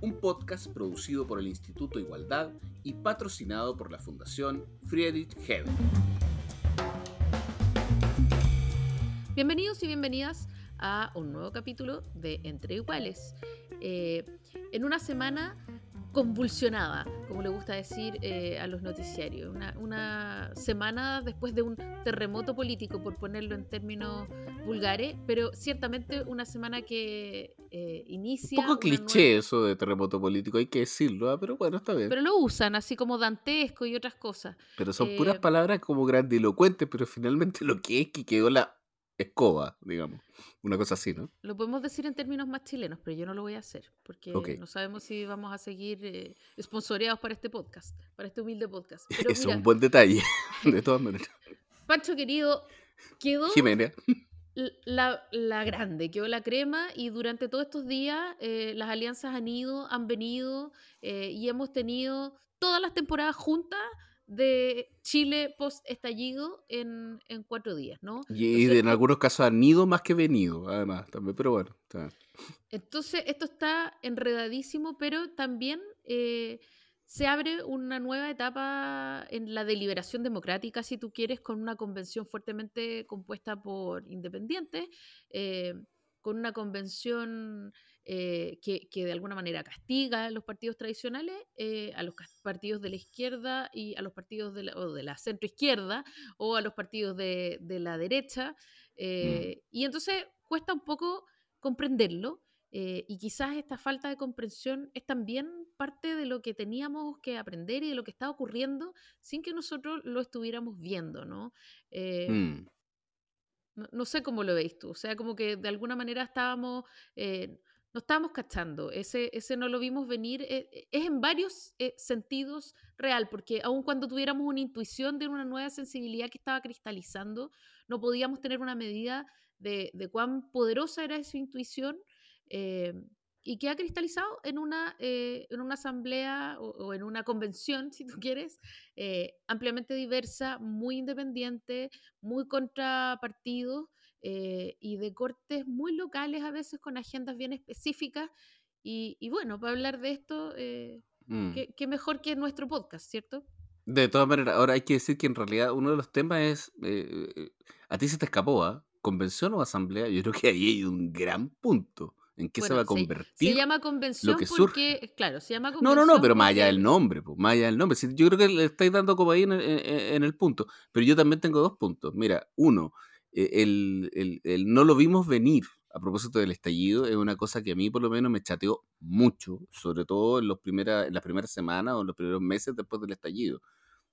Un podcast producido por el Instituto Igualdad y patrocinado por la Fundación Friedrich Hebel. Bienvenidos y bienvenidas a un nuevo capítulo de Entre Iguales. Eh, en una semana convulsionada, como le gusta decir eh, a los noticiarios. Una, semana después de un terremoto político, por ponerlo en términos vulgares, pero ciertamente una semana que eh, inicia... Un poco cliché eso de terremoto político, hay que decirlo, ¿ah? pero bueno, está bien. Pero lo usan, así como dantesco y otras cosas. Pero son puras eh, palabras como grandilocuentes, pero finalmente lo que es que quedó la escoba, digamos. Una cosa así, ¿no? Lo podemos decir en términos más chilenos, pero yo no lo voy a hacer, porque no sabemos si vamos a seguir eh, para este podcast, para este humilde podcast. Pero es un buen detalle, de todas maneras. Pancho querido, quedó... Jimena. La, la, grande, quedó la crema y durante todos estos días eh, las alianzas han ido, han venido eh, y hemos tenido todas las temporadas juntas de Chile post-estallido en, cuatro días, ¿no? Y, en algunos casos han ido más que venido, además, también, pero bueno. Entonces, esto está enredadísimo, pero también eh, se abre una nueva etapa en la deliberación democrática, si tú quieres, con una convención fuertemente compuesta por independientes, eh, con una convención eh, que, de alguna manera castiga a los partidos tradicionales, eh, a los partidos de la izquierda y a los partidos de la, o de la centroizquierda o a los partidos de, la derecha. Mm. Eh, y entonces cuesta un poco comprenderlo. y quizás esta falta de comprensión es también parte de lo que teníamos que aprender y de lo que está ocurriendo sin que nosotros lo estuviéramos viendo, ¿no? Mm. No, sé cómo lo veis tú. O sea, como que de alguna manera estábamos, no estábamos cachando, ese, ese no lo vimos venir, eh, eh, es en varios eh, sentidos real, porque aun cuando tuviéramos una intuición de una nueva sensibilidad que estaba cristalizando, no podíamos tener una medida de, cuán poderosa era esa intuición y que ha cristalizado en una, en una asamblea o, en una convención, si tú quieres, ampliamente diversa, muy independiente, muy contra partidos eh, y de cortes muy locales a veces con agendas bien específicas. Y, bueno, para hablar de esto, eh, mm. ¿qué, mejor que nuestro podcast, ¿cierto? De todas maneras, ahora hay que decir que en realidad uno de los temas es, eh, a ti se te escapó, ¿ah? ¿Convención o asamblea? Yo creo que ahí hay un gran punto. ¿En qué se va a convertir? Se, llama convención porque, claro, se llama convención. No, no, no, pero más allá del nombre, pues, más allá del nombre. Yo creo que le estáis dando como ahí en en el punto. Pero yo también tengo dos puntos. Mira, uno, e, el, no lo vimos venir a propósito del estallido es una cosa que a mí por lo menos me chateó mucho, sobre todo en, los primera, en las primeras semanas o en los primeros meses después del estallido.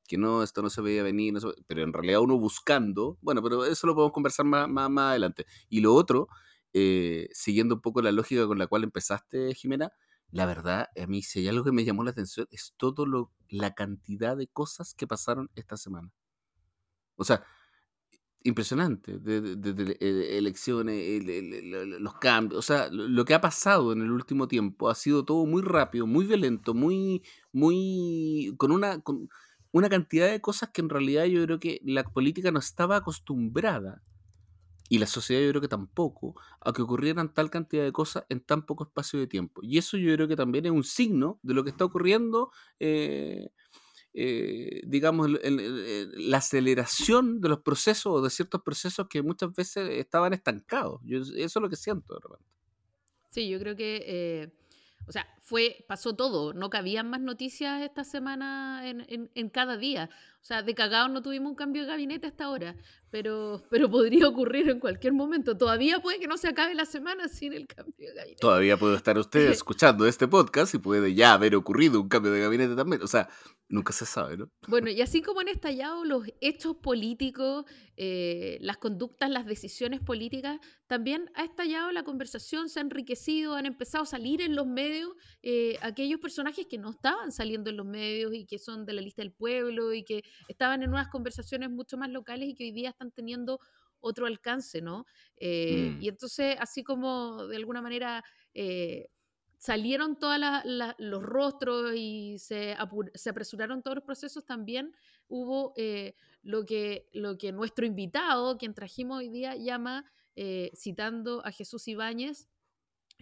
Que no, esto no se veía venir, pero en realidad uno buscando, bueno, pero eso lo podemos conversar más, más, adelante. Y lo otro, eh, siguiendo un poco la lógica con la cual empezaste, Jimena, la verdad, a mí si hay algo que me llamó la atención es todo lo, la cantidad de cosas que pasaron esta semana. O sea, impresionante, de, eh, elecciones, los cambios, o sea, lo que ha pasado en el último tiempo ha sido todo muy rápido, muy violento, muy, muy, con una, con una cantidad de cosas que en realidad yo creo que la política no estaba acostumbrada, y la sociedad yo creo que tampoco, a que ocurrieran tal cantidad de cosas en tan poco espacio de tiempo. Y eso yo creo que también es un signo de lo que está ocurriendo. Eh, eh, digamos, la aceleración de los procesos o de ciertos procesos que muchas veces estaban estancados. Yo, eso es lo que siento de repente. Sí, yo creo que, eh, o sea, fue, pasó todo, no cabían más noticias esta semana en, en, en cada día. O sea, de cagado no tuvimos un cambio de gabinete hasta ahora, pero, pero podría ocurrir en cualquier momento. Todavía puede que no se acabe la semana sin el cambio de gabinete. Todavía puede estar usted escuchando este podcast y puede ya haber ocurrido un cambio de gabinete también. O sea, nunca se sabe, ¿no? Bueno, y así como han estallado los hechos políticos, eh, las conductas, las decisiones políticas, también ha estallado la conversación, se ha enriquecido, han empezado a salir en los medios eh, aquellos personajes que no estaban saliendo en los medios y que son de la lista del pueblo y que estaban en unas conversaciones mucho más locales y que hoy día están teniendo otro alcance, ¿no? Eh, Mm. y entonces, así como de alguna manera eh, salieron todos los rostros y se, apresuraron todos los procesos, también hubo eh, lo, que, lo que nuestro invitado, quien trajimos hoy día, llama, eh, citando a Jesús Ibáñez,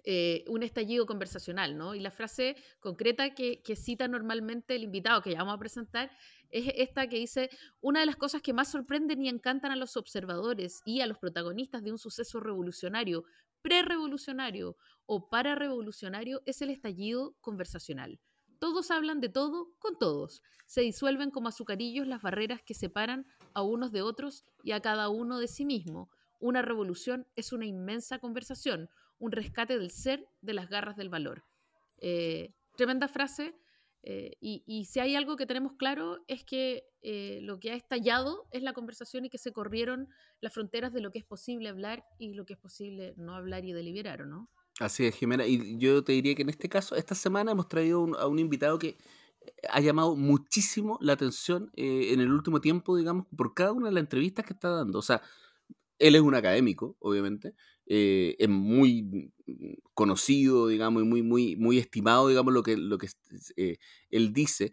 eh, un estallido conversacional, ¿no? Y la frase concreta que, que, cita normalmente el invitado que ya vamos a presentar es esta que dice, una de las cosas que más sorprenden y encantan a los observadores y a los protagonistas de un suceso revolucionario, prerevolucionario o pararevolucionario es el estallido conversacional. Todos hablan de todo con todos. Se disuelven como azucarillos las barreras que separan a unos de otros y a cada uno de sí mismo. Una revolución es una inmensa conversación, un rescate del ser de las garras del valor. Eh, tremenda frase. Eh, y, y, si hay algo que tenemos claro es que eh, lo que ha estallado es la conversación y que se corrieron las fronteras de lo que es posible hablar y lo que es posible no hablar y deliberar, ¿o no? Así es, Jimena. Y yo te diría que en este caso, esta semana hemos traído un, a un invitado que ha llamado muchísimo la atención eh, en el último tiempo, digamos, por cada una de las entrevistas que está dando. O sea, él es un académico, obviamente, eh, es muy conocido, digamos, y muy, muy, muy estimado, digamos, lo que, lo que eh, él dice.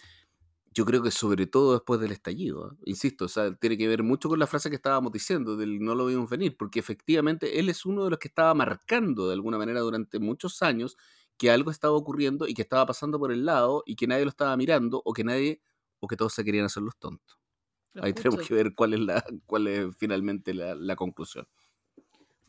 Yo creo que sobre todo después del estallido, ¿eh? insisto, o sea, tiene que ver mucho con la frase que estábamos diciendo, del no lo vimos venir, porque efectivamente él es uno de los que estaba marcando de alguna manera durante muchos años que algo estaba ocurriendo y que estaba pasando por el lado y que nadie lo estaba mirando o que nadie, o que todos se querían hacer los tontos. Ahí tenemos que ver cuál es, la, cuál es finalmente la, la conclusión.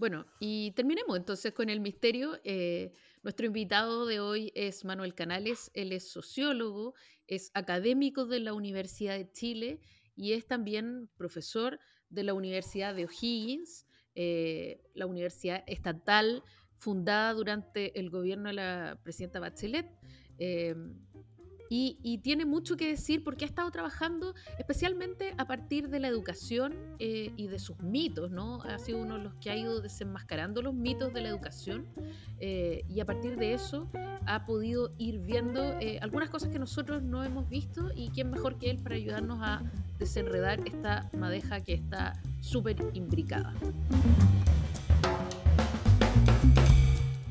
Bueno, y terminemos entonces con el misterio. Eh, nuestro invitado de hoy es Manuel Canales. Él es sociólogo, es académico de la Universidad de Chile y es también profesor de la Universidad de O'Higgins, eh, la universidad estatal fundada durante el gobierno de la presidenta Bachelet. Eh, y, y, tiene mucho que decir porque ha estado trabajando especialmente a partir de la educación eh, y de sus mitos, ¿no? Ha sido uno de los que ha ido desenmascarando los mitos de la educación eh, y a partir de eso ha podido ir viendo eh, algunas cosas que nosotros no hemos visto y quién mejor que él para ayudarnos a desenredar esta madeja que está súper imbricada.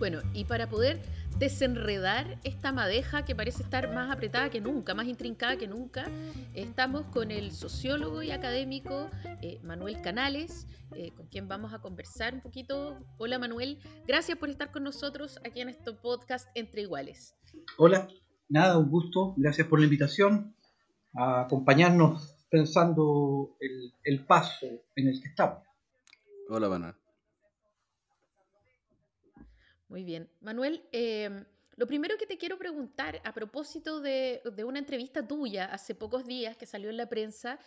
Bueno, y para poder desenredar esta madeja que parece estar más apretada que nunca, más intrincada que nunca. Estamos con el sociólogo y académico eh, Manuel Canales, eh, con quien vamos a conversar un poquito. Hola Manuel, gracias por estar con nosotros aquí en este podcast Entre Iguales. Hola, nada, un gusto, gracias por la invitación a acompañarnos pensando el, el paso en el que estamos. Hola Manuel. Muy bien. Manuel, eh, lo primero que te quiero preguntar a propósito de, de, una entrevista tuya hace pocos días que salió en la prensa,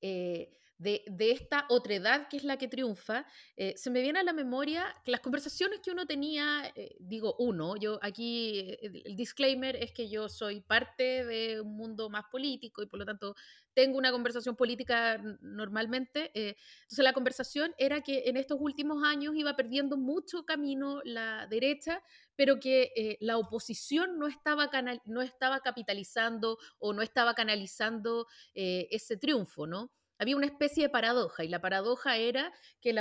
eh, de, de, esta otredad que es la que triunfa, eh, se me viene a la memoria que las conversaciones que uno tenía, eh, digo uno, yo aquí el, disclaimer es que yo soy parte de un mundo más político y por lo tanto tengo una conversación política normalmente. Eh, entonces la conversación era que en estos últimos años iba perdiendo mucho camino la derecha, pero que la oposición no estaba, no estaba capitalizando o no estaba canalizando ese triunfo, ¿no? Había una especie de paradoja y la paradoja era que,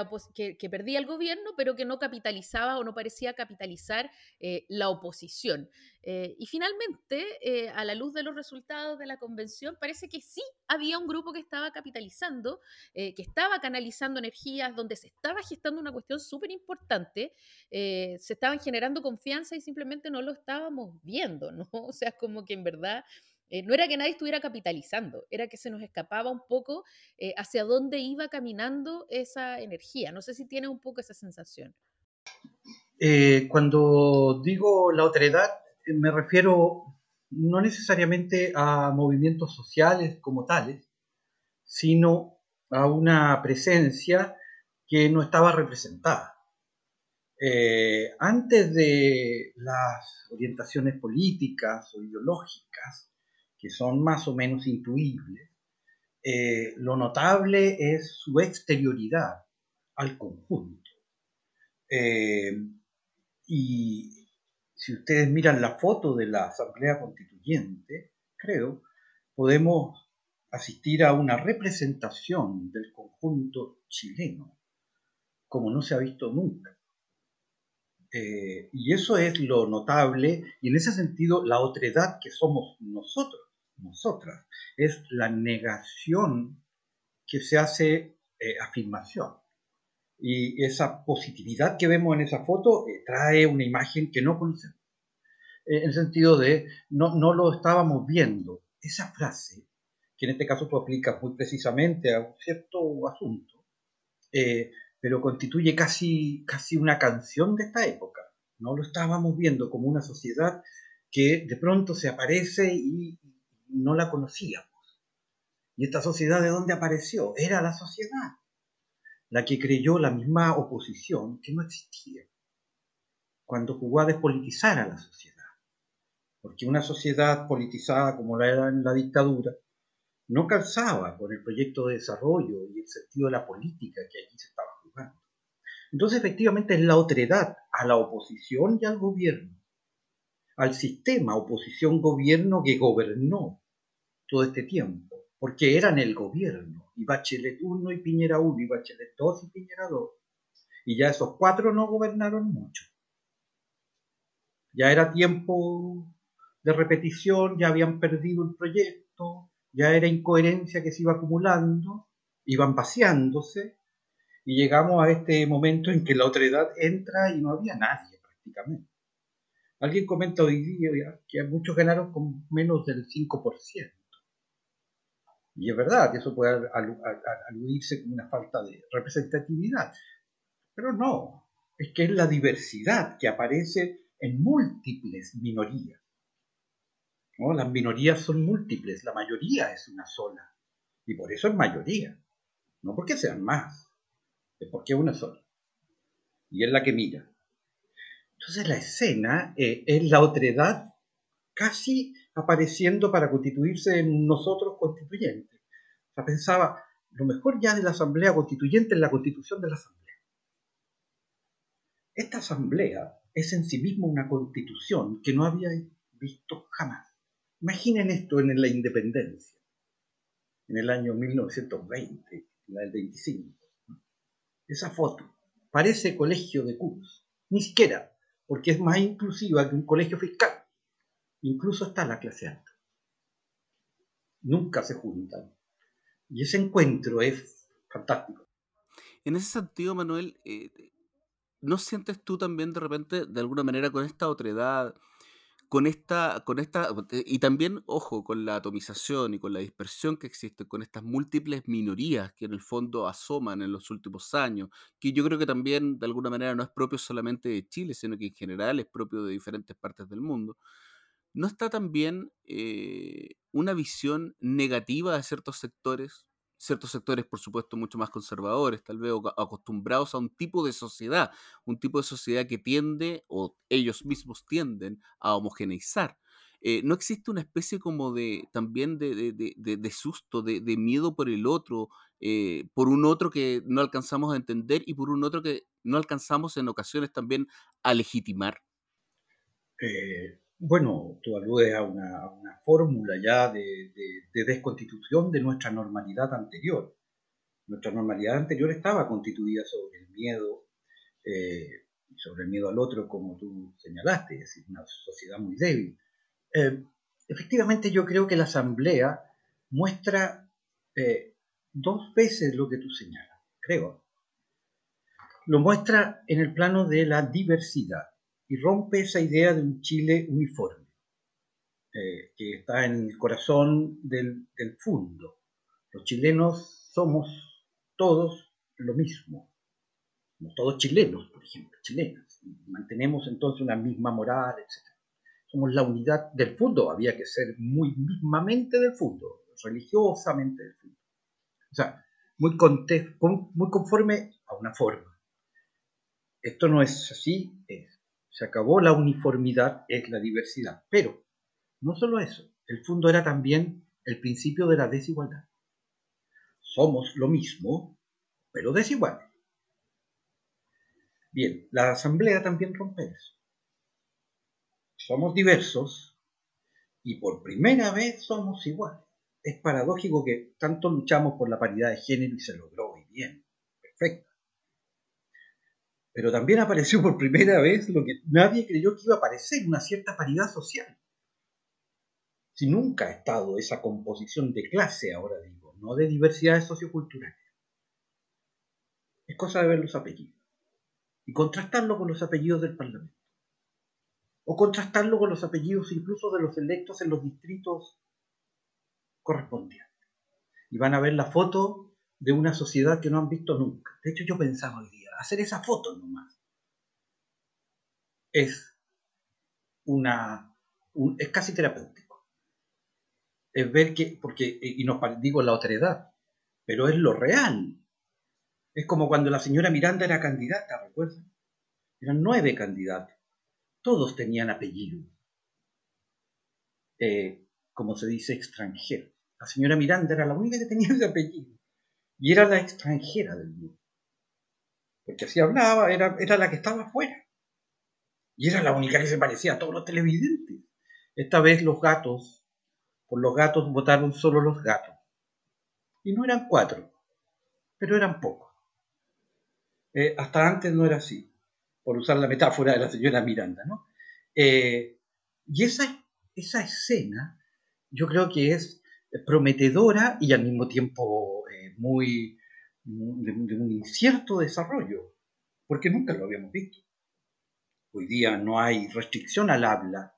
que, perdía el gobierno, pero que no capitalizaba o no parecía capitalizar eh, la oposición. Eh, y finalmente, eh, a la luz de los resultados de la convención, parece que sí había un grupo que estaba capitalizando, que estaba canalizando energías, donde se estaba gestando una cuestión súper importante, se estaban generando confianza y simplemente no lo estábamos viendo, ¿no? O sea, como que en verdad... Eh, no era que nadie estuviera capitalizando, era que se nos escapaba un poco eh, hacia dónde iba caminando esa energía. No sé si tiene un poco esa sensación. Eh, cuando digo la otredad, me refiero no necesariamente a movimientos sociales como tales, sino a una presencia que no estaba representada. Antes de las orientaciones políticas o ideológicas, que son más o menos intuibles, eh, lo notable es su exterioridad al conjunto. Eh, y si ustedes miran la foto de la Asamblea Constituyente, creo, podemos asistir a una representación del conjunto chileno, como no se ha visto nunca. Eh, y eso es lo notable, y en ese sentido la otredad que somos nosotros, nosotras, es la negación que se hace eh, afirmación. Y esa positividad que vemos en esa foto eh, trae una imagen que no conocemos. en el sentido de no, no lo estábamos viendo. Esa frase, que en este caso tú aplicas muy precisamente a un cierto asunto, pero constituye casi, casi una canción de esta época. No lo estábamos viendo como una sociedad que de pronto se aparece y no la conocíamos. ¿Y esta sociedad de dónde apareció? Era la sociedad, la que creyó la misma oposición que no existía, cuando jugó a despolitizar a la sociedad. Porque una sociedad politizada como la era en la dictadura, no calzaba con el proyecto de desarrollo y el sentido de la política que allí se estaba entonces, efectivamente, es la otredad a la oposición y al gobierno, al sistema oposición-gobierno que gobernó todo este tiempo, porque eran el gobierno, y Bachelet 1 y Piñera 1, y Bachelet 2 y Piñera 2, y ya esos cuatro no gobernaron mucho. Ya era tiempo de repetición, ya habían perdido el proyecto, ya era incoherencia que se iba acumulando, iban vaciándose, y llegamos a este momento en que la otra edad entra y no había nadie prácticamente. Alguien comenta hoy día que muchos ganaron con menos del 5%. Y es verdad, eso puede aludirse como una falta de representatividad. Pero no, es que es la diversidad que aparece en múltiples minorías. ¿no? Las minorías son múltiples, la mayoría es una sola. Y por eso es mayoría, no porque sean más porque es una sola. Y es la que mira. Entonces la escena eh, es la otredad casi apareciendo para constituirse en nosotros constituyentes. O pensaba, lo mejor ya de la Asamblea Constituyente es la constitución de la Asamblea. Esta Asamblea es en sí misma una constitución que no había visto jamás. Imaginen esto en la independencia, en el año 1920, la del 25 esa foto. Parece colegio de curso. Ni siquiera, porque es más inclusiva que un colegio fiscal. Incluso está la clase alta. Nunca se juntan. Y ese encuentro es fantástico. En ese sentido, Manuel, eh, ¿no sientes tú también de repente, de alguna manera, con esta otredad, con esta, con esta, y también, ojo, con la atomización y con la dispersión que existe, con estas múltiples minorías que en el fondo asoman en los últimos años, que yo creo que también de alguna manera no es propio solamente de Chile, sino que en general es propio de diferentes partes del mundo, ¿no está también eh, una visión negativa de ciertos sectores ciertos sectores, por supuesto, mucho más conservadores, tal vez acostumbrados a un tipo de sociedad, un tipo de sociedad que tiende, o ellos mismos tienden, a homogeneizar. Eh, no existe una especie como de también de, de, susto, de, miedo por el otro, eh, por un otro que no alcanzamos a entender y por un otro que no alcanzamos en ocasiones también a legitimar. Eh, bueno, tú aludes a una, fórmula ya de, desconstitución de nuestra normalidad anterior. Nuestra normalidad anterior estaba constituida sobre el miedo, eh, sobre el miedo al otro, como tú señalaste, es decir, una sociedad muy débil. Eh, efectivamente, yo creo que la Asamblea muestra eh, dos veces lo que tú señalas, creo. Lo muestra en el plano de la diversidad y rompe esa idea de un Chile uniforme, eh, que está en el corazón del, del fondo. Los chilenos somos todos lo mismo, somos todos chilenos, por ejemplo, chilenas. Mantenemos entonces una misma moral, etc. Somos la unidad del fondo, había que ser muy mismamente del fondo, religiosamente del fondo. O sea, muy, muy conforme a una forma. Esto no es así, es se acabó la uniformidad, es la diversidad. Pero no solo eso, el fondo era también el principio de la desigualdad. Somos lo mismo, pero desiguales. Bien, la asamblea también rompe eso. somos diversos y por primera vez somos iguales. Es paradójico que tanto luchamos por la paridad de género y se logró muy bien, perfecto. Pero también apareció por primera vez lo que nadie creyó que iba a aparecer, una cierta paridad social. Si nunca ha estado esa composición de clase, ahora digo, no de diversidades socioculturales. Es cosa de ver los apellidos y contrastarlo con los apellidos del Parlamento. O contrastarlo con los apellidos incluso de los electos en los distritos correspondientes. Y van a ver la foto de una sociedad que no han visto nunca. De hecho, yo pensaba hoy día, hacer esa foto nomás es una es casi terapéutico. Es ver que, porque, y nos digo la otredad, pero es lo real. Es como cuando la señora Miranda era candidata, ¿recuerdan? Eran nueve candidatos. Todos tenían apellido. Eh, como se dice, extranjero. La señora Miranda era la única que tenía ese apellido. Y era la extranjera del mundo. Porque así hablaba, era, era la que estaba afuera. Y era la única que se parecía a todos los televidentes. Esta vez los gatos, por los gatos votaron solo los gatos. Y no eran cuatro, pero eran pocos. Eh, hasta antes no era así, por usar la metáfora de la señora Miranda, ¿no? Eh, y esa, esa escena yo creo que es prometedora y al mismo tiempo eh, muy de, un incierto desarrollo, porque nunca lo habíamos visto. Hoy día no hay restricción al habla,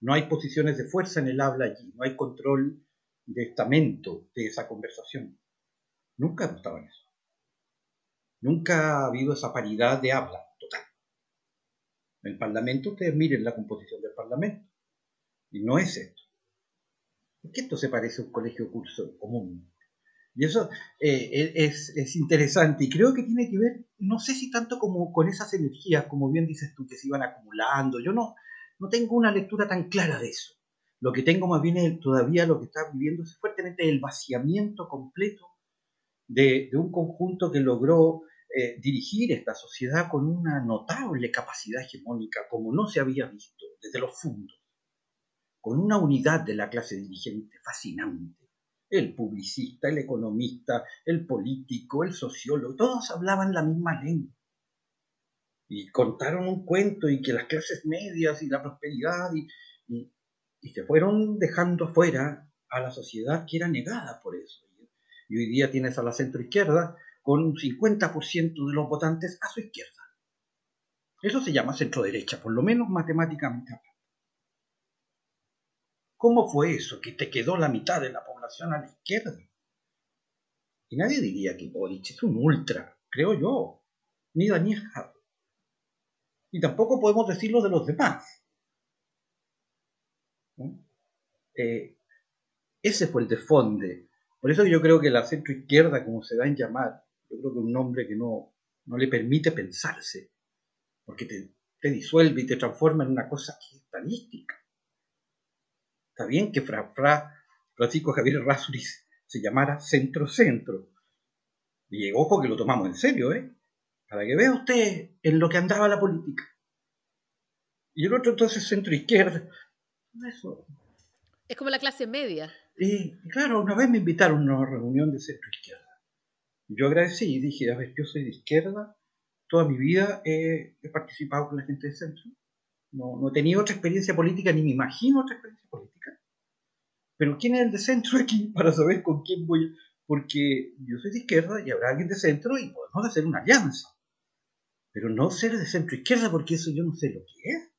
no hay posiciones de fuerza en el habla allí, no hay control de estamento de esa conversación. Nunca estaba en eso. Nunca ha habido esa paridad de habla total. El Parlamento, ustedes miren la composición del Parlamento. Y no es esto. ¿Por qué esto se parece a un colegio curso común? Y eso eh, es, es, interesante y creo que tiene que ver, no sé si tanto como con esas energías, como bien dices tú, que se iban acumulando. Yo no, no tengo una lectura tan clara de eso. Lo que tengo más bien es todavía lo que está viviendo es fuertemente el vaciamiento completo de, de un conjunto que logró eh, dirigir esta sociedad con una notable capacidad hegemónica como no se había visto desde los fundos, con una unidad de la clase dirigente fascinante. El publicista, el economista, el político, el sociólogo, todos hablaban la misma lengua. Y contaron un cuento y que las clases medias y la prosperidad y, se fueron dejando fuera a la sociedad que era negada por eso. Y hoy día tienes a la centroizquierda con un 50% de los votantes a su izquierda. Eso se llama centro-derecha, por lo menos matemáticamente ¿Cómo fue eso que te quedó la mitad de la población a la izquierda? Y nadie diría que Boric es un ultra, creo yo, ni Daniel Jadot. Y tampoco podemos decirlo de los demás. Eh, ese fue el desfonde. Por eso yo creo que la centro-izquierda, como se da en llamar, yo creo que un nombre que no, no le permite pensarse, porque te, te, disuelve y te transforma en una cosa estadística. Está bien que Fra, Fra, Francisco Javier Rasuris se llamara centro-centro. Y ojo que lo tomamos en serio, ¿eh? Para que vea usted en lo que andaba la política. Y el otro entonces centro-izquierda. Eso. Es como la clase media. Y claro, una vez me invitaron a una reunión de centro-izquierda. Yo agradecí y dije, a ver, yo soy de izquierda, toda mi vida he, participado con la gente de centro, no, no, he tenido otra experiencia política, ni me imagino otra experiencia política. Pero ¿quién es el de centro aquí para saber con quién voy? Porque yo soy de izquierda y habrá alguien de centro y podemos hacer una alianza. Pero no ser de centro izquierda, porque eso yo no sé lo que es.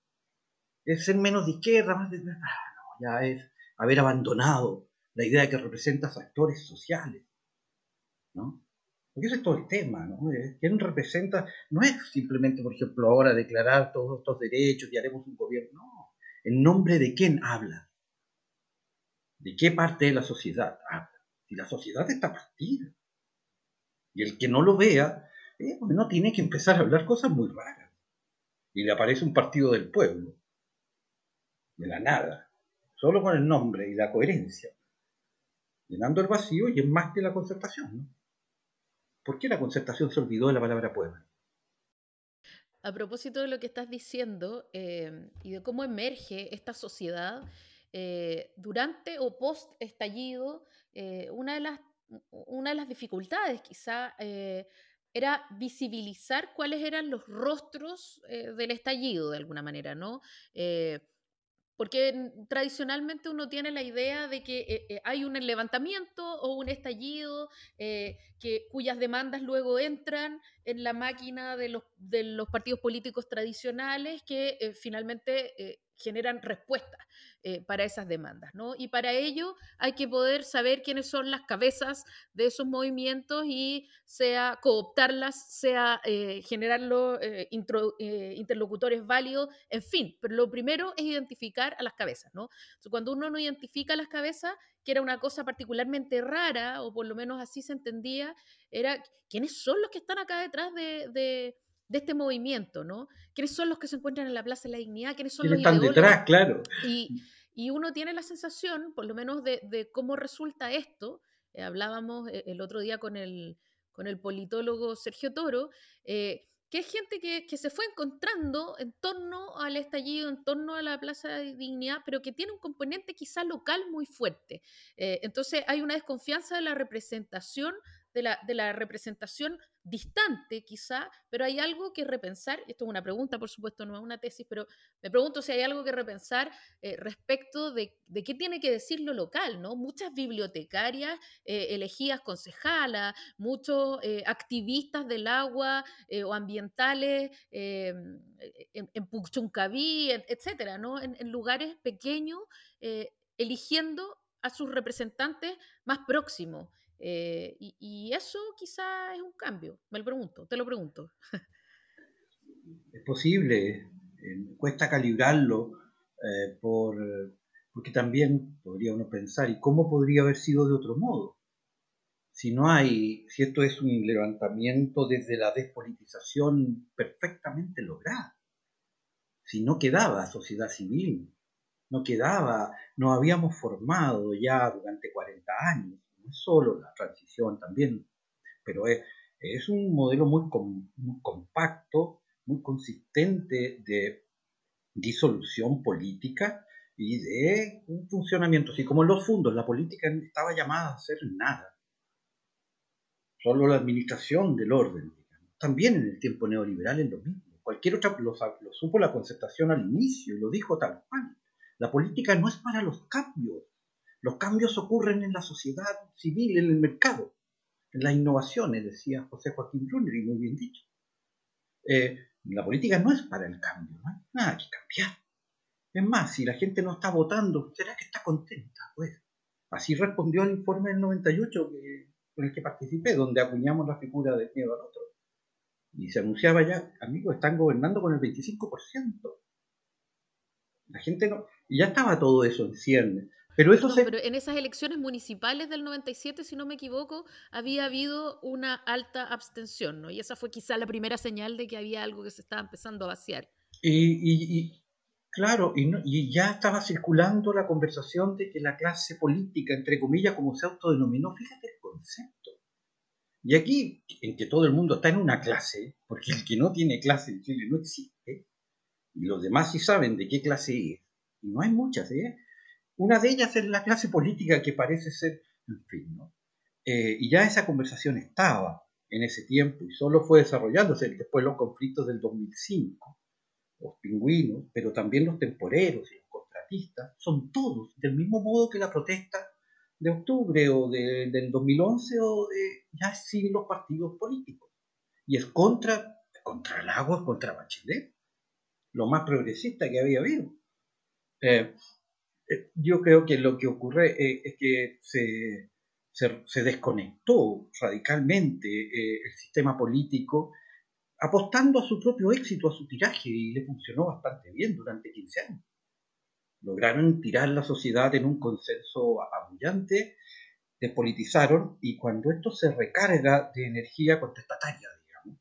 Es ser menos de izquierda, más de... Ah, no, ya es haber abandonado la idea de que representas actores sociales. ¿no? Porque ese es todo el tema, ¿no? ¿Quién representa? No es simplemente, por ejemplo, ahora declarar todos estos derechos y haremos un gobierno. No. ¿En nombre de quién habla? ¿De qué parte de la sociedad habla? Si la sociedad está partida. Y el que no lo vea, eh, no tiene que empezar a hablar cosas muy raras. Y le aparece un partido del pueblo. De la nada. Solo con el nombre y la coherencia. Llenando el vacío y es más que la concertación, ¿no? ¿Por qué la concertación se olvidó de la palabra pueblo? a propósito de lo que estás diciendo em, y de cómo emerge esta sociedad eh, durante o post estallido, eh, una, de las, una de las dificultades quizá eh, era visibilizar cuáles eran los rostros del estallido de alguna manera, ¿no? Porque tradicionalmente uno tiene la idea de que hay un levantamiento o un estallido que, cuyas demandas luego entran en la máquina de los, de los partidos políticos tradicionales que finalmente generan respuestas eh, para esas demandas, ¿no? Y para ello hay que poder saber quiénes son las cabezas de esos movimientos y sea cooptarlas, sea eh, generarlos eh, interlocutores válidos, en fin, pero lo primero es identificar a las cabezas, ¿no? cuando uno no identifica a las cabezas, que era una cosa particularmente rara, o por lo menos así se entendía, era quiénes son los que están acá detrás de de este movimiento, ¿no? ¿Quiénes son los que se encuentran en la Plaza de la Dignidad? ¿Quiénes son los están detrás, claro. Y, y, uno tiene la sensación, por lo menos de, de cómo resulta esto, eh, hablábamos eh, el otro día con el, con el politólogo Sergio Toro, eh, que es gente que, que, se fue encontrando en torno al estallido, en torno a la Plaza de Dignidad, pero que tiene un componente quizá local muy fuerte. entonces hay una desconfianza de la representación de la, de la representación distante quizá, pero hay algo que repensar, esto es una pregunta por supuesto, no es una tesis, pero me pregunto si hay algo que repensar eh, respecto de, de, qué tiene que decir lo local, ¿no? Muchas bibliotecarias eh, elegidas concejalas, muchos eh, activistas del agua o ambientales en, en Puchuncaví, etcétera, ¿no? En, en lugares pequeños, eligiendo a sus representantes más próximos. Eh, y, eso quizá es un cambio, me lo pregunto, te lo pregunto. Es posible, eh, cuesta calibrarlo eh, por, porque también podría uno pensar, ¿y cómo podría haber sido de otro modo? Si no hay, si esto es un levantamiento desde la despolitización perfectamente lograda, si no quedaba sociedad civil, no quedaba, nos habíamos formado ya durante 40 años no es solo la transición también, pero es, es un modelo muy, compacto, muy consistente de disolución política y de un funcionamiento, así como en los fondos, la política estaba llamada a hacer nada, solo la administración del orden. También en el tiempo neoliberal es lo mismo. Cualquier otra lo, lo supo la concertación al inicio y lo dijo tal cual. La política no es para los cambios, los cambios ocurren en la sociedad civil, en el mercado, en las innovaciones, decía José Joaquín Brunner, y muy bien dicho. Eh, la política no es para el cambio, no hay nada que cambiar. Es más, si la gente no está votando, ¿será que está contenta? Pues así respondió el informe del 98 con el que participé, donde acuñamos la figura del miedo al otro. Y se anunciaba ya, amigos, están gobernando con el 25%. La gente no... Y ya estaba todo eso en ciernes. Pero, eso pero en esas elecciones municipales del 97, si no me equivoco, había habido una alta abstención, ¿no? Y esa fue quizá la primera señal de que había algo que se estaba empezando a vaciar. Y, claro, y, y, ya estaba circulando la conversación de que la clase política, entre comillas, como se autodenominó, fíjate el concepto. Y aquí, en que todo el mundo está en una clase, porque el que no tiene clase en Chile no existe, y los demás sí saben de qué clase es, y no hay muchas, ¿eh? Una de ellas es la clase política que parece ser, en fin, ¿no? Eh, y ya esa conversación estaba en ese tiempo y solo fue desarrollándose después los conflictos del 2005. Los pingüinos, pero también los temporeros y los contratistas, son todos del mismo modo que la protesta de octubre o del 2011 o de, ya siguen los partidos políticos. Y es contra, contra es contra Bachelet, lo más progresista que había habido. Eh, yo creo que lo que ocurre eh, es que se, se, desconectó radicalmente eh, el sistema político apostando a su propio éxito, a su tiraje, y le funcionó bastante bien durante 15 años. Lograron tirar la sociedad en un consenso apabullante, despolitizaron, y cuando esto se recarga de energía contestataria, digamos,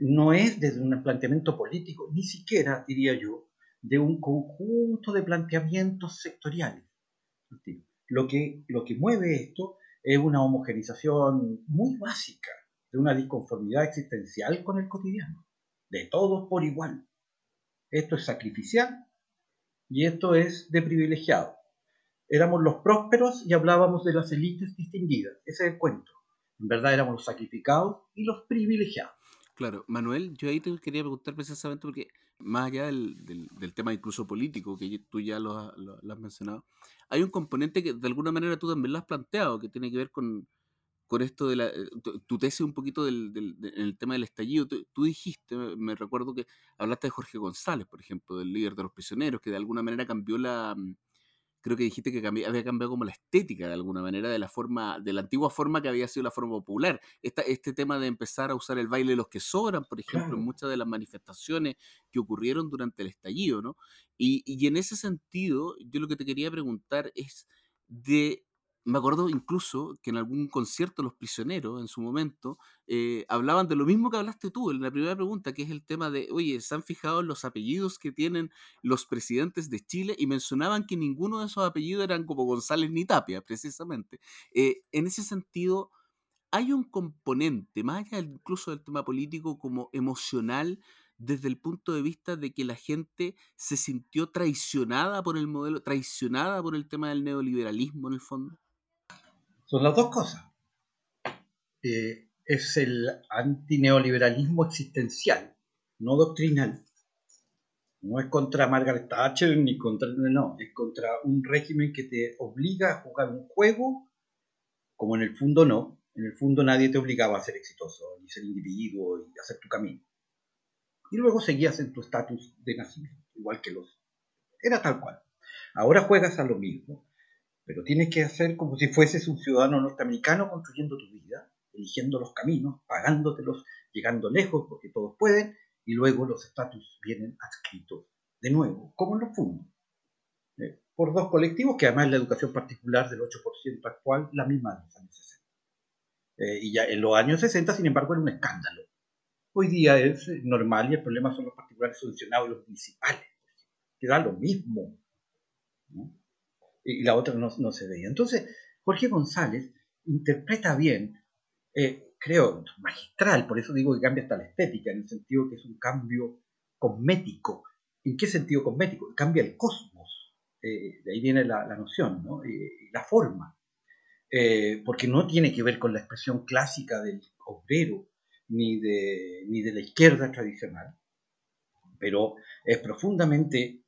no es desde un planteamiento político, ni siquiera, diría yo, de un conjunto de planteamientos sectoriales. Lo que, lo que mueve esto es una homogenización muy básica de una disconformidad existencial con el cotidiano. de todos por igual. Esto es sacrificial y esto es de privilegiado. Éramos los prósperos y hablábamos de las élites distinguidas. Ese es el cuento. En verdad éramos los sacrificados y los privilegiados. Claro, Manuel, yo ahí te quería preguntar precisamente porque más allá del, del, tema incluso político, que tú ya lo, has mencionado, hay un componente que de alguna manera tú también lo has planteado, que tiene que ver con, con esto de la, eh, tu, tesis un poquito del, del, en el tema del estallido. Tú, dijiste, me recuerdo que hablaste de Jorge González, por ejemplo, del líder de los prisioneros, que de alguna manera cambió la, mm, creo que dijiste que había cambiado como la estética de alguna manera de la forma, de la antigua forma que había sido la forma popular. Esta, este tema de empezar a usar el baile de los que sobran, por ejemplo, en muchas de las manifestaciones que ocurrieron durante el estallido, ¿no? Y, y en ese sentido, yo lo que te quería preguntar es de me acuerdo incluso que en algún concierto los prisioneros en su momento eh, hablaban de lo mismo que hablaste tú en la primera pregunta, que es el tema de, oye, ¿se han fijado los apellidos que tienen los presidentes de Chile? Y mencionaban que ninguno de esos apellidos eran como González ni Tapia, precisamente. Eh, en ese sentido, hay un componente, más allá incluso del tema político, como emocional, desde el punto de vista de que la gente se sintió traicionada por el modelo, traicionada por el tema del neoliberalismo en el fondo? Son las dos cosas. Eh, es el antineoliberalismo existencial, no doctrinal. No es contra Margaret Thatcher ni contra. No, es contra un régimen que te obliga a jugar un juego, como en el fondo no. En el fondo nadie te obligaba a ser exitoso, ni ser individuo y hacer tu camino. Y luego seguías en tu estatus de nacimiento, igual que los. Era tal cual. Ahora juegas a lo mismo pero tienes que hacer como si fueses un ciudadano norteamericano construyendo tu vida, eligiendo los caminos, pagándotelos, llegando lejos porque todos pueden, y luego los estatus vienen adscritos de nuevo, como en los fondos, eh, por dos colectivos que además la educación particular del 8% actual, la misma de los años 60. Eh, y ya en los años 60, sin embargo, era un escándalo. Hoy día es normal y el problema son los particulares subvencionados y los municipales, que da lo mismo. ¿no? Y la otra no, no se veía. Entonces, Jorge González interpreta bien, eh, creo, magistral, por eso digo que cambia hasta la estética, en el sentido que es un cambio cosmético. ¿En qué sentido cosmético? Cambia el cosmos, eh, de ahí viene la, la noción, ¿no? Eh, la forma, porque no tiene que ver con la expresión clásica del obrero ni de, ni de la izquierda tradicional, pero es profundamente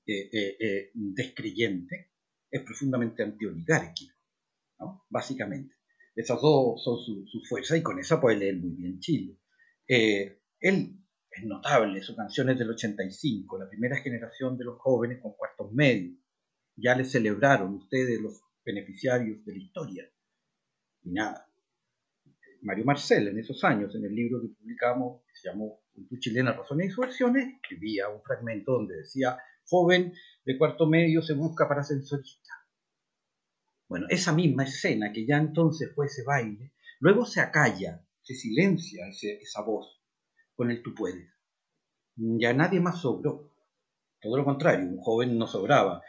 descreyente es profundamente antioligárquico, ¿no? básicamente. Esas dos son su, su, fuerza y con esa puede leer muy bien Chile. Eh, él es notable, su canción es del 85, la primera generación de los jóvenes con cuartos medios. Ya le celebraron ustedes los beneficiarios de la historia. Y nada. Mario Marcel, en esos años, en el libro que publicamos, que se llamó Cultura Chilena, Razones y Subversiones, escribía un fragmento donde decía, joven de cuarto medio se busca para ascensorista. Bueno, esa misma escena que ya entonces fue ese baile, luego se acalla, se silencia esa voz con el tú puedes. Ya nadie más sobró. Todo lo contrario, un joven no sobraba.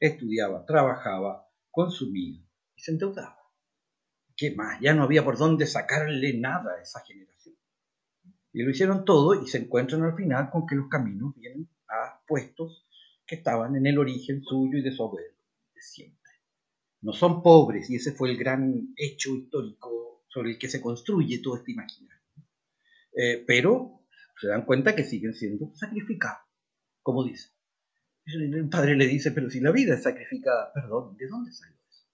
Estudiaba, trabajaba, consumía y se endeudaba. ¿Qué más? Ya no había por dónde sacarle nada a esa generación. Y lo hicieron todo y se encuentran al final con que los caminos vienen a puestos que estaban en el origen suyo y de su abuelo, de siempre. No son pobres, y ese fue el gran hecho histórico sobre el que se construye todo este imaginario. Eh, pero se dan cuenta que siguen siendo sacrificados, como dice. El padre le dice, pero si la vida es sacrificada, perdón, ¿de dónde salió eso?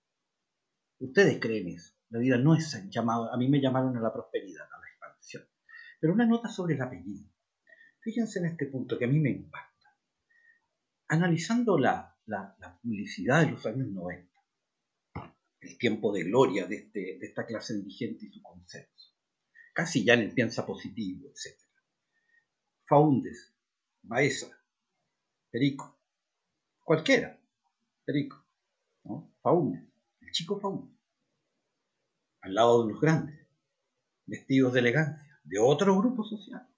Ustedes creen eso. La vida no es llamada, a mí me llamaron a la prosperidad, a la expansión. Pero una nota sobre el apellido. Fíjense en este punto que a mí me impacta analizando la, publicidad de los años 90, el tiempo de gloria de, este, esta clase dirigente y su consenso, casi ya en piensa positivo, etc. Faundes, Baeza, Perico, cualquiera, Perico, ¿no? Faundes, el chico Faundes, al lado de los grandes, vestidos de elegancia, de otro grupo social.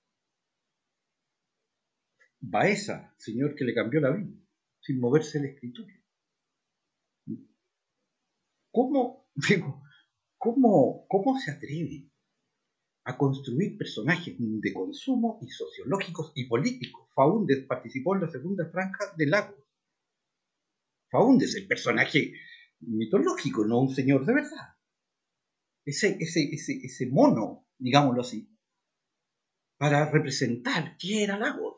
Baeza, señor que le cambió la vida, sin moverse el escritorio. ¿Cómo, digo, cómo, cómo se atreve a construir personajes de consumo y sociológicos y políticos. Faúndez participó en la segunda franja de Lagos. Faúndez, el personaje mitológico, no un señor de verdad. Ese, ese, ese, ese mono, digámoslo así, para representar qué era Lagos.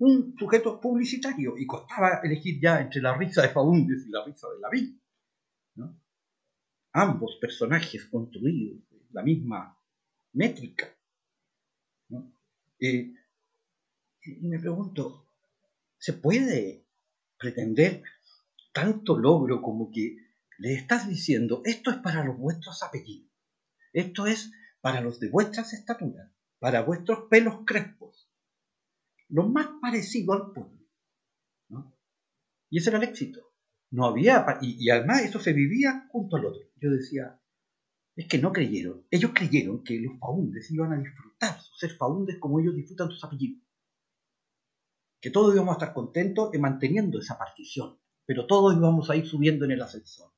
Un sujeto publicitario y costaba elegir ya entre la risa de Faúndez y la risa de Lavín. ¿no? Ambos personajes construidos, la misma métrica. y me pregunto, ¿se puede pretender tanto logro como que le estás diciendo, esto es para los vuestros apellidos, esto es para los de vuestras estaturas, para vuestros pelos crespos, lo más parecido al pueblo. Y ese era el éxito. No había, y, y además eso se vivía junto al otro. Yo decía, es que no creyeron. Ellos creyeron que los faundes iban a disfrutar ser faundes como ellos disfrutan sus apellidos. Que todos íbamos a estar contentos en manteniendo esa partición, pero todos íbamos a ir subiendo en el ascensor.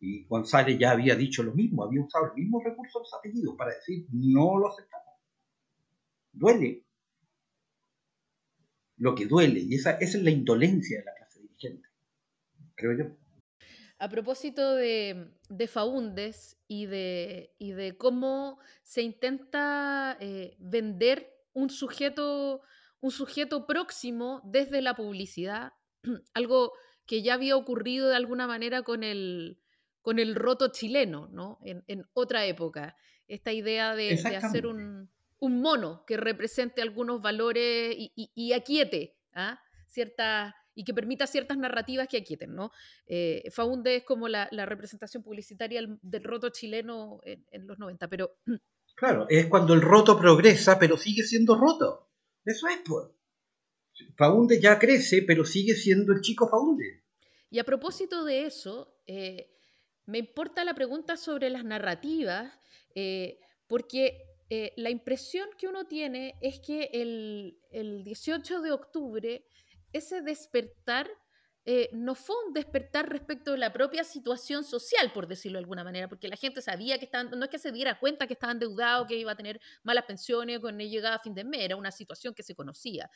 Y González ya había dicho lo mismo, había usado el mismo recurso de los apellidos para decir no lo aceptamos. Duele. Lo que duele, y esa, esa es la indolencia de la clase dirigente, creo yo a propósito de, Faúndes y de, de, cómo se intenta eh, vender un sujeto, un sujeto próximo desde la publicidad, algo que ya había ocurrido de alguna manera con el, con el roto chileno, ¿no? En, otra época. Esta idea de, hacer un, mono que represente algunos valores y, y, aquiete ¿ah? ciertas y que permita ciertas narrativas que aquieten, ¿no? Eh, Faunde es como la, representación publicitaria del, roto chileno en, los 90, pero... Claro, es cuando el roto progresa, pero sigue siendo roto. Eso es, pues. Faunde ya crece, pero sigue siendo el chico Faunde. Y a propósito de eso, eh, me importa la pregunta sobre las narrativas, eh, porque eh, la impresión que uno tiene es que el, el 18 de octubre ese despertar eh, no fue un despertar respecto de la propia situación social, por decirlo de alguna manera, porque la gente sabía que estaban, no es que se diera cuenta que estaban endeudados, que iba a tener malas pensiones cuando llegaba a fin de mes, era una situación que se conocía.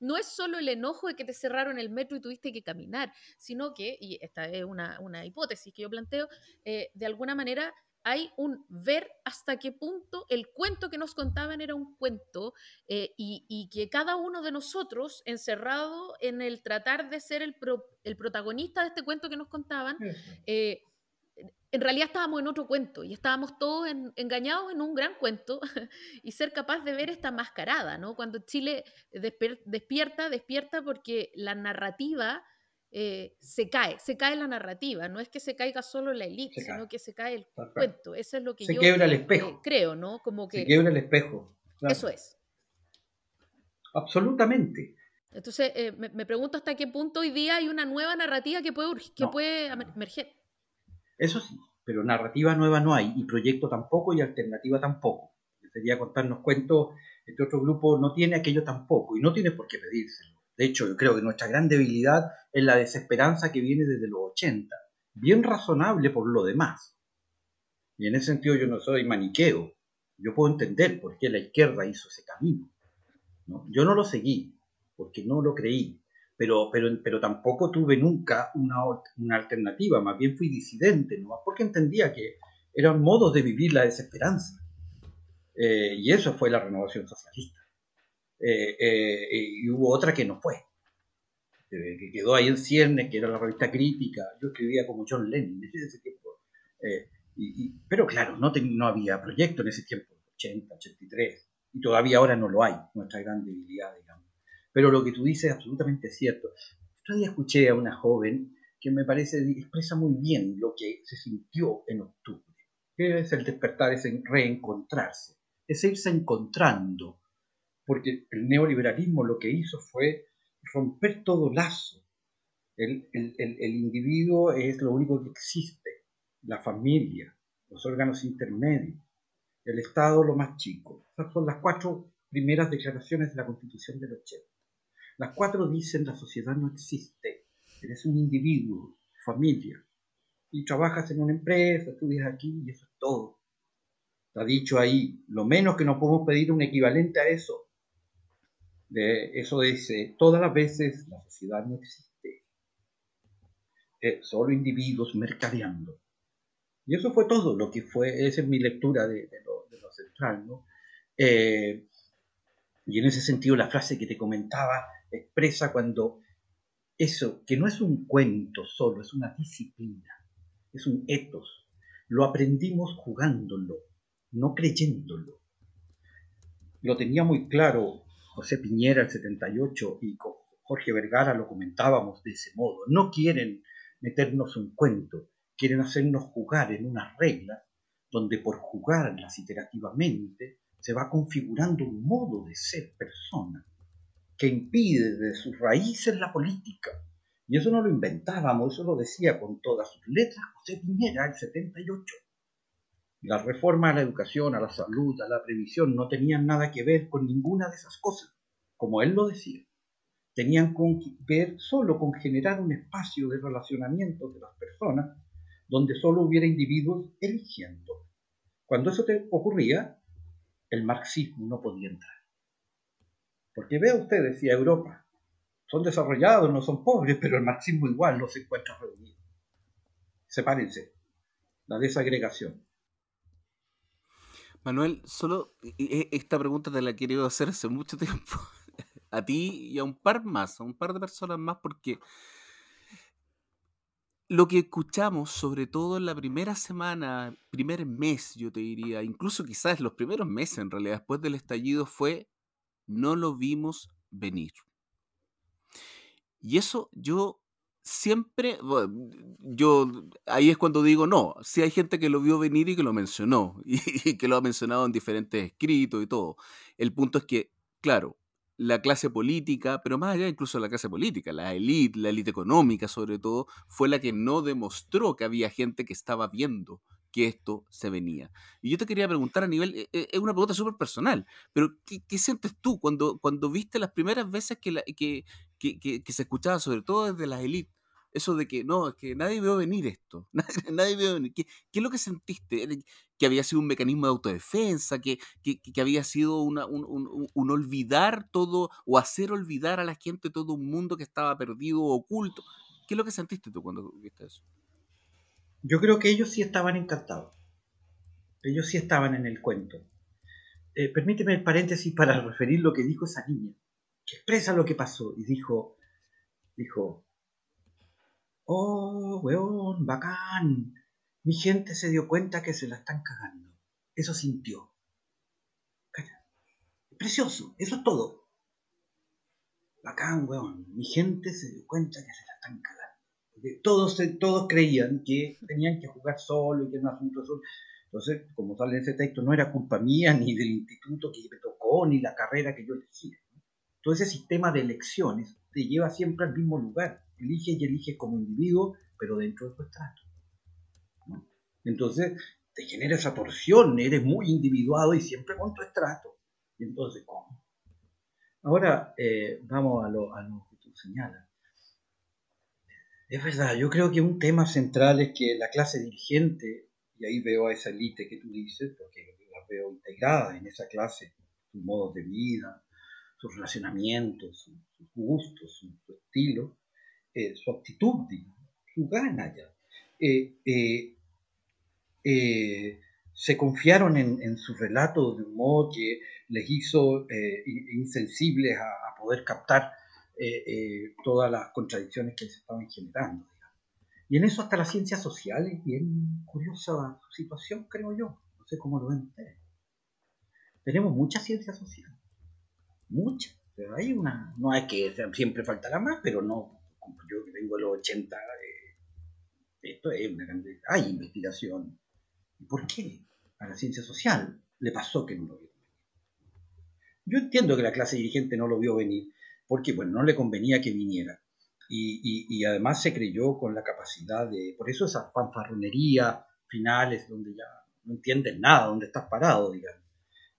No es solo el enojo de que te cerraron el metro y tuviste que caminar, sino que, y esta es una, hipótesis que yo planteo, eh, de alguna manera hay un ver hasta qué punto el cuento que nos contaban era un cuento eh, y, que cada uno de nosotros, encerrado en el tratar de ser el, protagonista de este cuento que nos contaban, eh, en realidad estábamos en otro cuento y estábamos todos engañados en un gran cuento y ser capaz de ver esta mascarada, ¿no? Cuando Chile despierta, despierta porque la narrativa eh, se cae, se cae la narrativa, no es que se caiga solo la élite, sino que se cae el cuento, eso es lo que se yo quiebra el espejo. Eh, creo, ¿no? Como que... Se quiebra el espejo. Eso es. Absolutamente. Entonces, eh, me, pregunto hasta qué punto hoy día hay una nueva narrativa que puede, que puede emerger. Eso sí, pero narrativa nueva no hay, y proyecto tampoco, y alternativa tampoco. Sería contarnos cuentos, este otro grupo no tiene aquello tampoco, y no tiene por qué pedírselo. De hecho, yo creo que nuestra gran debilidad es la desesperanza que viene desde los 80, bien razonable por lo demás. Y en ese sentido yo no soy maniqueo. Yo puedo entender por qué la izquierda hizo ese camino. Yo no lo seguí, porque no lo creí, pero, pero, pero tampoco tuve nunca una, una alternativa, más bien fui disidente, ¿no? porque entendía que eran modos de vivir la desesperanza. Eh, y eso fue la renovación socialista. Eh, eh, y hubo otra que no fue, que quedó ahí en ciernes, que era la revista crítica. Yo escribía como John Lennon en ese tiempo. Eh, y, pero claro, no, no había proyecto en ese tiempo, 80, 83, y todavía ahora no lo hay, nuestra gran debilidad, digamos. Pero lo que tú dices es absolutamente cierto. Otro día escuché a una joven que me parece expresa muy bien lo que se sintió en octubre, que es el despertar, es reencontrarse, es irse encontrando porque el neoliberalismo lo que hizo fue romper todo lazo. El, individuo es lo único que existe, la familia, los órganos intermedios, el Estado lo más chico. Esas son las cuatro primeras declaraciones de la Constitución del 80. Las cuatro dicen la sociedad no existe, eres un individuo, familia, y trabajas en una empresa, estudias aquí y eso es todo. Está dicho ahí, lo menos que nos podemos pedir un equivalente a eso. De, eso dice, todas las veces la sociedad no existe. Eh, solo individuos mercadeando. Y eso fue todo lo que fue, esa es mi lectura de, lo, central. ¿no? Eh, y en ese sentido la frase que te comentaba expresa cuando eso, que no es un cuento solo, es una disciplina, es un etos. Lo aprendimos jugándolo, no creyéndolo. Lo tenía muy claro José Piñera el 78 y con Jorge Vergara lo comentábamos de ese modo. No quieren meternos un cuento, quieren hacernos jugar en unas reglas donde por jugarlas iterativamente se va configurando un modo de ser persona que impide de sus raíces la política. Y eso no lo inventábamos, eso lo decía con todas sus letras José Piñera el 78. La reforma a la educación, a la salud, a la previsión no tenían nada que ver con ninguna de esas cosas, como él lo decía. Tenían que ver solo con generar un espacio de relacionamiento de las personas donde solo hubiera individuos eligiendo. Cuando eso ocurría, el marxismo no podía entrar. Porque vea usted, decía Europa, son desarrollados, no son pobres, pero el marxismo igual no se encuentra reunido. Sepárense, la desagregación. Manuel, solo esta pregunta te la he querido hacer hace mucho tiempo. A ti y a un par más, a un par de personas más, porque lo que escuchamos, sobre todo en la primera semana, primer mes, yo te diría, incluso quizás los primeros meses en realidad, después del estallido, fue no lo vimos venir. Y eso yo siempre, yo ahí es cuando digo no, si hay gente que lo vio venir y que lo mencionó, y, que lo ha mencionado en diferentes escritos y todo. El punto es que, claro, la clase política, pero más allá incluso de la clase política, la élite, la élite económica sobre todo, fue la que no demostró que había gente que estaba viendo que esto se venía. Y yo te quería preguntar a nivel, eh, eh, es una pregunta súper personal, pero ¿qué, sientes tú cuando, cuando viste las primeras veces que, que, que, se escuchaba, sobre todo desde las élites, eso de que no, es que nadie vio venir esto, nadie, vio venir. ¿Qué, es lo que sentiste? ¿Que había sido un mecanismo de autodefensa? ¿Que, que, había sido una, un, un, un, olvidar todo o hacer olvidar a la gente todo un mundo que estaba perdido oculto? ¿Qué es lo que sentiste tú cuando viste eso? Yo creo que ellos sí estaban encantados. Ellos sí estaban en el cuento. Eh, permíteme el paréntesis para referir lo que dijo esa niña, que expresa lo que pasó y dijo, dijo, oh, weón, bacán, mi gente se dio cuenta que se la están cagando. Eso sintió. Precioso, eso es todo. Bacán, weón, mi gente se dio cuenta que se la están cagando todos, todos creían que tenían que jugar solo y que era un asunto solo. Entonces, como sale en ese texto, no era culpa mía ni del instituto que me tocó, ni la carrera que yo elegí. Todo ese sistema de elecciones te lleva siempre al mismo lugar. Elige y elige como individuo, pero dentro de tu estrato. Entonces, te genera esa torsión, eres muy individuado y siempre con tu estrato. Y entonces, ¿cómo? Ahora, eh, vamos a lo, que tú señalas. Es verdad, yo creo que un tema central es que la clase dirigente, y ahí veo a esa élite que tú dices, porque la veo integrada en esa clase, sus modos de vida, sus relacionamientos, sus, gustos, su, estilo, eh, su actitud, su gana ya. Eh, eh, se confiaron en, su relato de modo que les hizo insensibles a, poder captar eh, eh, todas las contradicciones que se estaban generando. Y en eso hasta las ciencias sociales, bien curiosa su situación, creo yo. No sé cómo lo ven ustedes. Tenemos mucha ciencia social. Mucha. Pero hay una. No hay que siempre faltará más, pero no. Yo que vengo de los 80, eh, esto es una grande. Hay investigación. ¿Y por qué? A la ciencia social le pasó que no lo vio. Yo entiendo que la clase dirigente no lo vio venir, porque bueno, no le convenía que viniera. Y, además se creyó con la capacidad de, por eso esa fanfarronería finales donde ya no entienden nada, donde estás parado, digamos.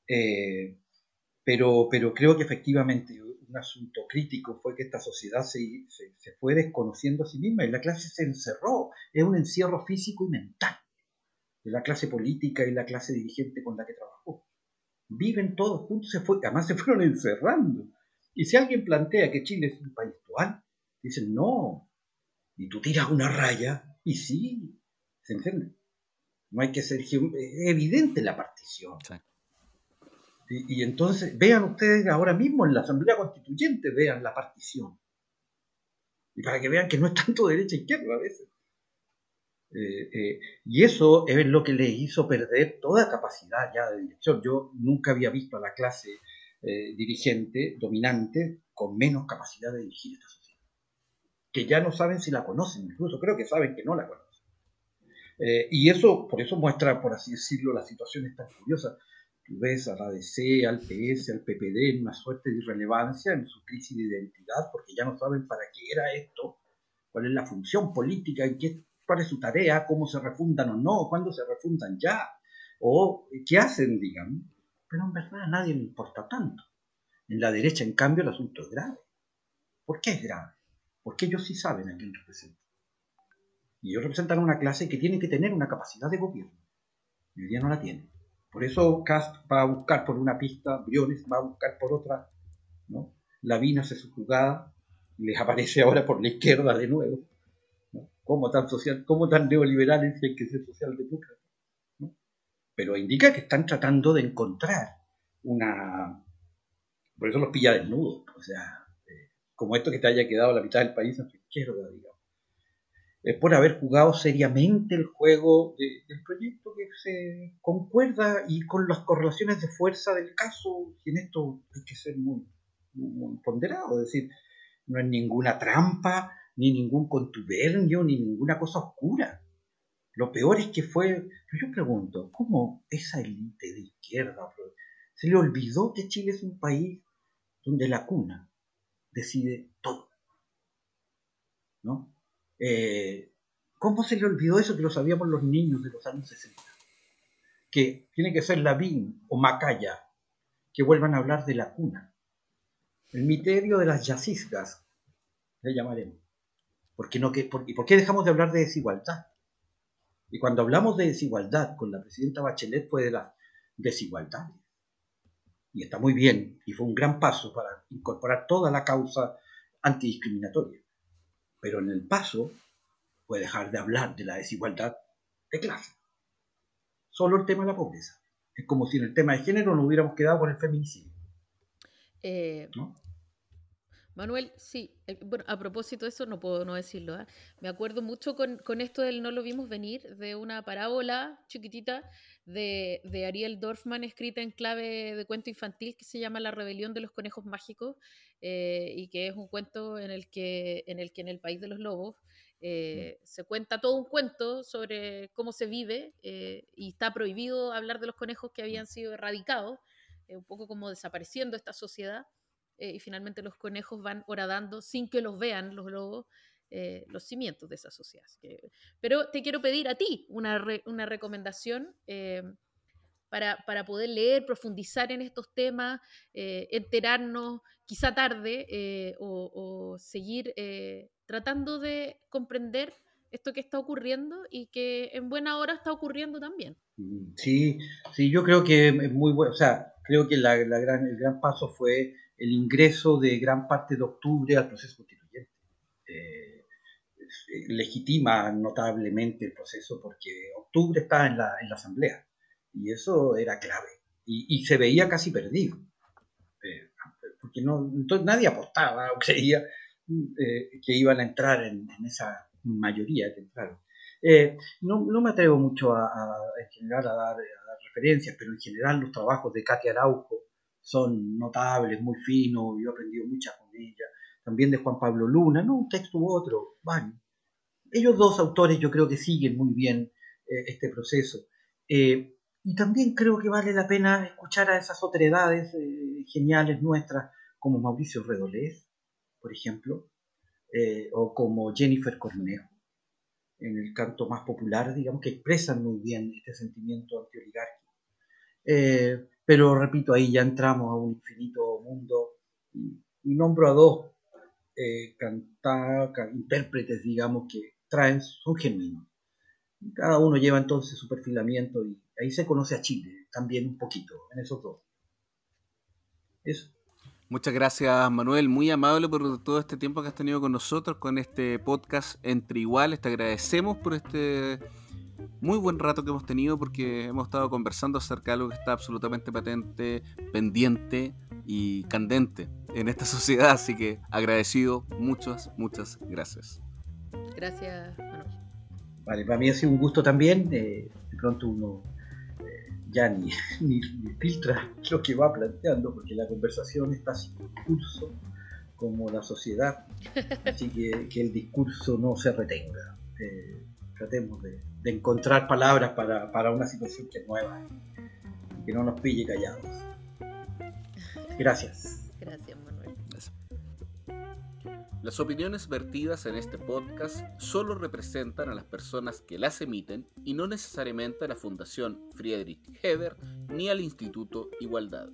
Eh, pero, pero creo que efectivamente un asunto crítico fue que esta sociedad se, se, fue desconociendo a sí misma y la clase se encerró, es un encierro físico y mental. de la clase política y la clase dirigente con la que trabajó. Viven todos juntos, se fue, además se fueron encerrando. Y si alguien plantea que Chile es un país dual, dicen no. Y tú tiras una raya y sí, ¿se entiende? No hay que ser... Es evidente la partición. Y, entonces, vean ustedes ahora mismo en la Asamblea Constituyente, vean la partición. Y para que vean que no es tanto derecha e izquierda a veces. Eh, eh, y eso es lo que le hizo perder toda capacidad ya de dirección. Yo nunca había visto a la clase eh, dirigente, dominante, con menos capacidad de dirigir esta sociedad. Que ya no saben si la conocen, incluso creo que saben que no la conocen. y eso, por eso muestra, por así decirlo, las situaciones tan curiosas ves a la DC, al PS, al PPD en una suerte de irrelevancia en su crisis de identidad, porque ya no saben para qué era esto, cuál es la función política, qué, cuál es su tarea, cómo se refundan o no, cuándo se refundan ya, o qué hacen, digan. Pero en verdad a nadie le importa tanto. En la derecha, en cambio, el asunto es grave. ¿Por qué es grave? Porque ellos sí saben a quién representan. Y ellos representan una clase que tiene que tener una capacidad de gobierno. Y hoy día no la tiene. Por eso Cast va a buscar por una pista, Briones va a buscar por otra, ¿no? Lavín hace su jugada, les aparece ahora por la izquierda de nuevo. ¿no? ¿Cómo tan social, cómo tan neoliberales hay que ser socialdemócrata? ¿no? Pero indica que están tratando de encontrar una... Por eso los pilla desnudos, o sea, eh, como esto que te haya quedado la mitad del país en su izquierda, digamos es por haber jugado seriamente el juego del proyecto que se concuerda y con las correlaciones de fuerza del caso, y en esto hay que ser muy, ponderado, es decir, no es ninguna trampa, ni ningún contubernio, ni ninguna cosa oscura. Lo peor es que fue, yo pregunto, ¿cómo esa élite de izquierda se le olvidó que Chile es un país donde la cuna decide todo? ¿No? Eh, ¿Cómo se le olvidó eso que lo sabíamos los niños de los años 60? Que tiene que ser Lavín o Macaya que vuelvan a hablar de la cuna. El misterio de las yacisgas, le llamaremos. ¿Por qué no, que, ¿Y por qué dejamos de hablar de desigualdad? Y cuando hablamos de desigualdad con la presidenta Bachelet fue de las desigualdades. Y está muy bien, y fue un gran paso para incorporar toda la causa antidiscriminatoria pero en el paso puede dejar de hablar de la desigualdad de clase. Solo el tema de la pobreza. Es como si en el tema de género nos hubiéramos quedado con el feminicidio. Eh, Manuel, sí, eh, bueno, a propósito de eso, no puedo no decirlo. ¿eh? Me acuerdo mucho con, con, esto del no lo vimos venir, de una parábola chiquitita de, de, Ariel Dorfman escrita en clave de cuento infantil que se llama La rebelión de los conejos mágicos eh, y que es un cuento en el que en el, que en el país de los lobos eh, mm. se cuenta todo un cuento sobre cómo se vive y está prohibido hablar de los conejos que habían mm. sido erradicados, un poco como desapareciendo esta sociedad y finalmente los conejos van horadando sin que los vean los lobos eh, los cimientos de esa sociedad. Pero te quiero pedir a ti una, una recomendación eh, para, para, poder leer, profundizar en estos temas, eh, enterarnos quizá tarde o, seguir tratando de comprender esto que está ocurriendo y que en buena hora está ocurriendo también. Sí, sí, yo creo que es muy bueno, o sea, creo que la, la gran, el gran paso fue el ingreso de gran parte de octubre al proceso constituyente. Eh, legitima notablemente el proceso porque octubre está en la, en la asamblea y eso era clave y, se veía casi perdido eh, porque no, entonces nadie apostaba o creía eh, que iban a entrar en, esa mayoría que entraron. no, no, me atrevo mucho a, en general a dar, a dar, referencias, pero en general los trabajos de Katia Araujo son notables, muy finos, yo he aprendido muchas con ella también de Juan Pablo Luna, no un texto u otro, van. Ellos dos autores yo creo que siguen muy bien eh, este proceso. Eh, y también creo que vale la pena escuchar a esas otredades eh, geniales nuestras, como Mauricio Redolés, por ejemplo, o como Jennifer Cornejo, en el canto más popular, digamos, que expresan muy bien este sentimiento antioligárquico. Pero repito, ahí ya entramos a un infinito mundo y, nombro a dos eh, intérpretes, digamos, que traen, son genuinos. Cada uno lleva entonces su perfilamiento y ahí se conoce a Chile también un poquito, en esos dos. Eso. Muchas gracias Manuel, muy amable por todo este tiempo que has tenido con nosotros, con este podcast Entre Iguales. Te agradecemos por este muy buen rato que hemos tenido porque hemos estado conversando acerca de algo que está absolutamente patente, pendiente y candente en esta sociedad. Así que agradecido, muchas, muchas gracias. Gracias, Manuel. Vale, para mí ha sido un gusto también. Eh, de pronto uno eh, ya ni, ni, filtra lo que va planteando porque la conversación está sin discurso como la sociedad. Así que que el discurso no se retenga. Eh, tratemos de, de, encontrar palabras para, para, una situación que es nueva y que no nos pille callados. Gracias. Gracias, Manuel. Las opiniones vertidas en este podcast solo representan a las personas que las emiten y no necesariamente a la Fundación Friedrich Heber ni al Instituto Igualdad.